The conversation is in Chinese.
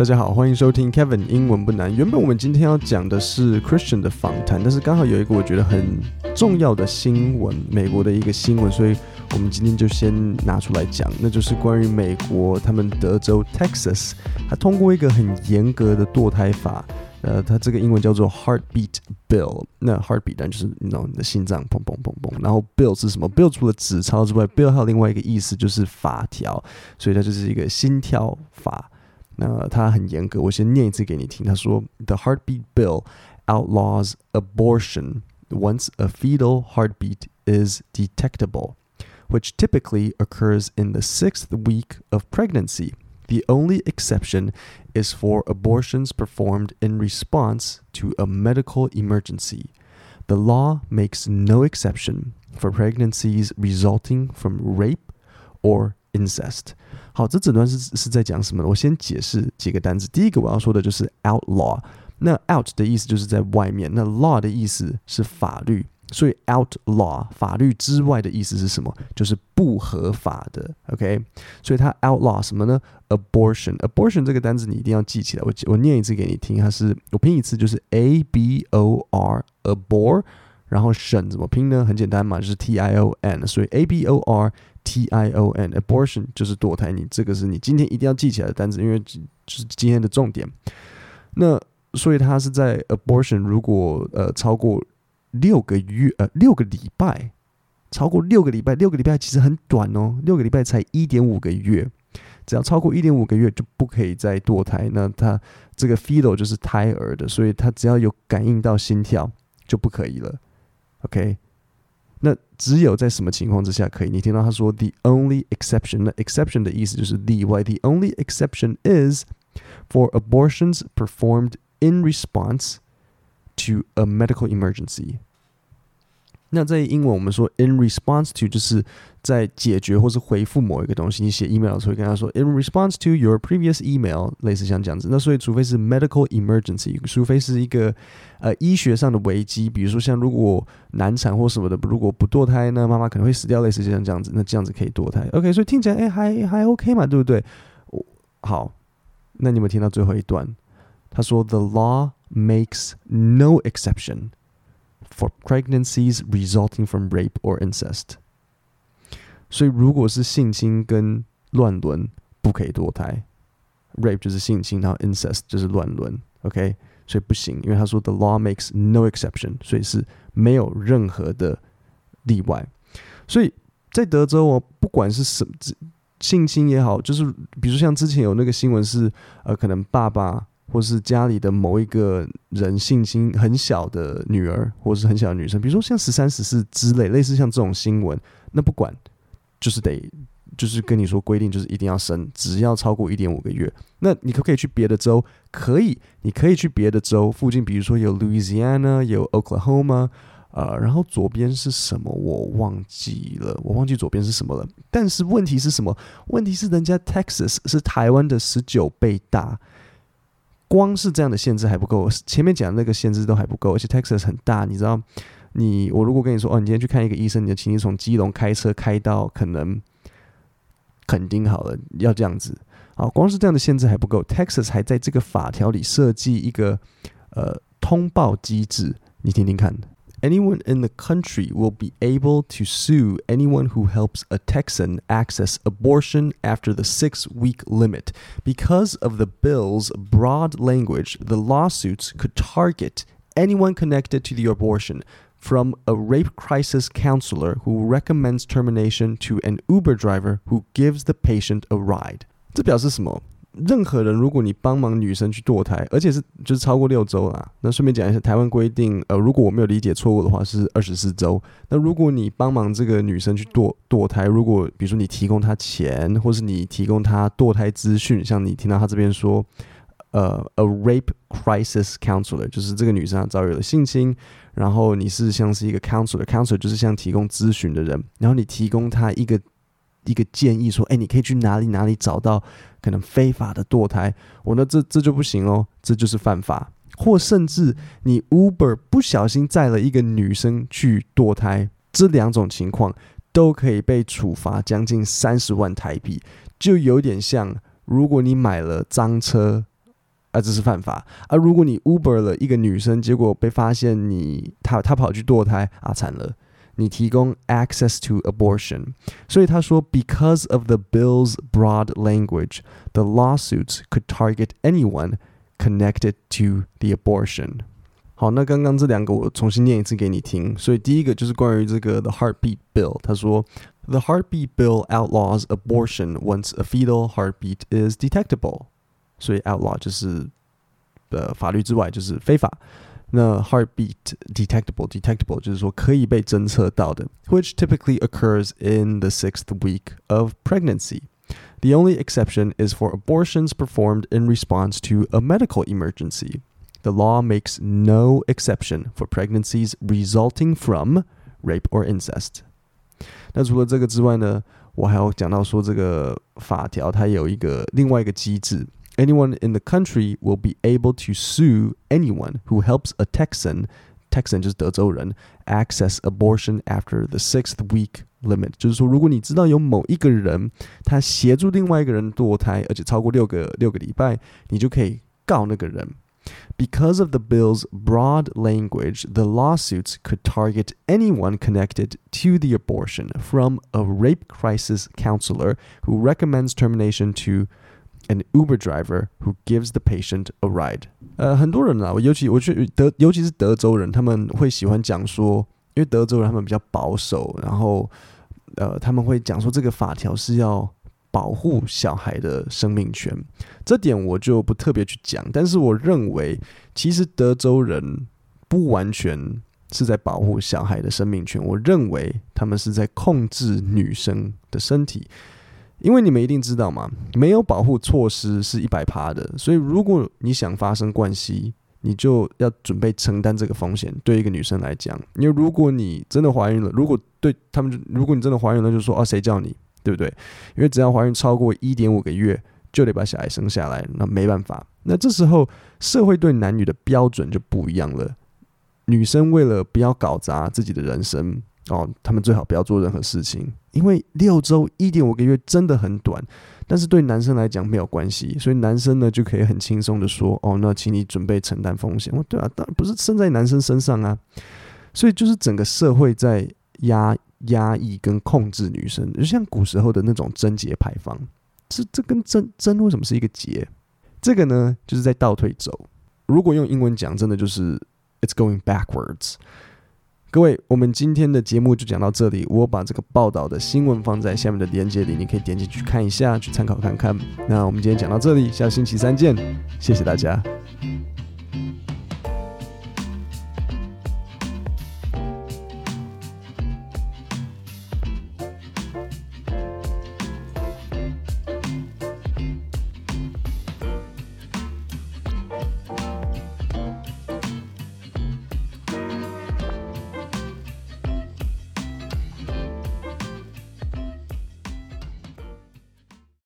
大家好，欢迎收听 Kevin 英文不难。原本我们今天要讲的是 Christian 的访谈，但是刚好有一个我觉得很重要的新闻，美国的一个新闻，所以我们今天就先拿出来讲，那就是关于美国他们德州 Texas，他通过一个很严格的堕胎法，呃，它这个英文叫做 Heartbeat Bill。那 Heartbeat 当然就是你知道你的心脏砰砰砰砰，然后 Bill 是什么？Bill 除了纸钞之外，Bill 还有另外一个意思就是法条，所以它就是一个心跳法。那他很严格，我先念一次给你听。他说：“The heartbeat bill outlaws abortion once a fetal heartbeat is detectable, which typically occurs in the sixth week of pregnancy. The only exception is for abortions performed in response to a medical emergency. The law makes no exception for pregnancies resulting from rape or incest.” 好，这整段是是在讲什么呢？我先解释几个单词。第一个我要说的就是 outlaw，那 out 的意思就是在外面，那 law 的意思是法律，所以 outlaw 法律之外的意思是什么？就是不合法的。OK，所以它 outlaw 什么呢？abortion，abortion 这个单词你一定要记起来。我我念一次给你听，它是我拼一次就是 a b o r abor，然后 tion 怎么拼呢？很简单嘛，就是 t i o n，所以 a b o r。T I O N abortion 就是堕胎，你这个是你今天一定要记起来的单词，因为就是今天的重点。那所以它是在 abortion 如果呃超过六个月呃六个礼拜，超过六个礼拜，六个礼拜其实很短哦，六个礼拜才一点五个月，只要超过一点五个月就不可以再堕胎。那它这个 fetal 就是胎儿的，所以它只要有感应到心跳就不可以了。OK。那只有在什么情况之下可以？你听到他说 “the only exception”，那 exception 的意思就是例外。The only exception is for abortions performed in response to a medical emergency. 那在英文，我们说 in response to 就是在解决或是回复某一个东西。你写 email 的时候跟他说 in response to your previous email，类似像这样子。那所以，除非是 medical emergency，除非是一个呃医学上的危机，比如说像如果难产或什么的，如果不堕胎呢，妈妈可能会死掉，类似像这样子，那这样子可以堕胎。OK，所以听起来哎还还 OK 嘛，对不对？好，那你们听到最后一段，他说 The law makes no exception。For pregnancies resulting from rape or incest，所以如果是性侵跟乱伦，不可以堕胎。Rape 就是性侵，然后 incest 就是乱伦。OK，所以不行，因为他说 The law makes no exception，所以是没有任何的例外。所以在德州哦，不管是什么性侵也好，就是比如像之前有那个新闻是，呃，可能爸爸。或是家里的某一个人性心很小的女儿，或是很小的女生，比如说像十三、十四之类，类似像这种新闻，那不管，就是得，就是跟你说规定，就是一定要生，只要超过一点五个月。那你可不可以去别的州？可以，你可以去别的州附近，比如说有 Louisiana，有 Oklahoma，呃，然后左边是什么？我忘记了，我忘记左边是什么了。但是问题是什么？问题是人家 Texas 是台湾的十九倍大。光是这样的限制还不够，前面讲的那个限制都还不够，而且 Texas 很大，你知道，你我如果跟你说，哦，你今天去看一个医生，你就请你从基隆开车开到可能肯定好了，要这样子，啊，光是这样的限制还不够，Texas 还在这个法条里设计一个呃通报机制，你听听看。Anyone in the country will be able to sue anyone who helps a Texan access abortion after the six week limit. Because of the bill's broad language, the lawsuits could target anyone connected to the abortion, from a rape crisis counselor who recommends termination to an Uber driver who gives the patient a ride. 这表示什么？ 任何人，如果你帮忙女生去堕胎，而且是就是超过六周啦，那顺便讲一下，台湾规定，呃，如果我没有理解错误的话，是二十四周。那如果你帮忙这个女生去堕堕胎，如果比如说你提供她钱，或是你提供她堕胎资讯，像你听到她这边说，呃，a rape crisis counselor，就是这个女生遭遇了性侵，然后你是像是一个 counselor，counselor 就是像提供咨询的人，然后你提供她一个。一个建议说，哎，你可以去哪里哪里找到可能非法的堕胎？我呢，这这就不行哦，这就是犯法。或甚至你 Uber 不小心载了一个女生去堕胎，这两种情况都可以被处罚将近三十万台币，就有点像如果你买了赃车啊，这是犯法啊。如果你 Uber 了一个女生，结果被发现你她她跑去堕胎啊，惨了。你提供 access to abortion，所以他说，because of the bill's broad language, the lawsuits could target anyone connected to the abortion。好，那刚刚这两个我重新念一次给你听。所以第一个就是关于这个 the heartbeat bill，他说，the heartbeat bill outlaws abortion once a fetal heartbeat is detectable。所以 outlaw 就是呃法律之外，就是非法。 那 heartbeat detectable detectable 就是说可以被侦测到的，which typically occurs in the sixth week of pregnancy. The only exception is for abortions performed in response to a medical emergency. The law makes no exception for pregnancies resulting from rape or incest. 那除了这个之外呢，我还要讲到说这个法条它有一个另外一个机制。 anyone in the country will be able to sue anyone who helps a Texan, Texan 就是德州人，access abortion after the sixth week limit。就是说，如果你知道有某一个人他协助另外一个人堕胎，而且超过六个六个礼拜，你就可以告那个人。Because of the bill's broad language, the lawsuits could target anyone connected to the abortion, from a rape crisis counselor who recommends termination to An Uber driver who gives the patient a ride。呃，很多人啊，尤其我觉得德，尤其是德州人，他们会喜欢讲说，因为德州人他们比较保守，然后呃，他们会讲说这个法条是要保护小孩的生命权。这点我就不特别去讲，但是我认为，其实德州人不完全是在保护小孩的生命权，我认为他们是在控制女生的身体。因为你们一定知道嘛，没有保护措施是一百趴的，所以如果你想发生关系，你就要准备承担这个风险。对一个女生来讲，因为如果你真的怀孕了，如果对他们，如果你真的怀孕了，就说啊，谁叫你，对不对？因为只要怀孕超过一点五个月，就得把小孩生下来，那没办法。那这时候社会对男女的标准就不一样了。女生为了不要搞砸自己的人生。哦，他们最好不要做任何事情，因为六周一点五个月真的很短，但是对男生来讲没有关系，所以男生呢就可以很轻松的说，哦，那请你准备承担风险。哦，对啊，当然不是生在男生身上啊，所以就是整个社会在压压抑跟控制女生，就像古时候的那种贞节牌坊，这这跟贞贞为什么是一个节？这个呢就是在倒退走。如果用英文讲，真的就是 it's going backwards。各位，我们今天的节目就讲到这里。我把这个报道的新闻放在下面的链接里，你可以点进去看一下，去参考看看。那我们今天讲到这里，下星期三见，谢谢大家。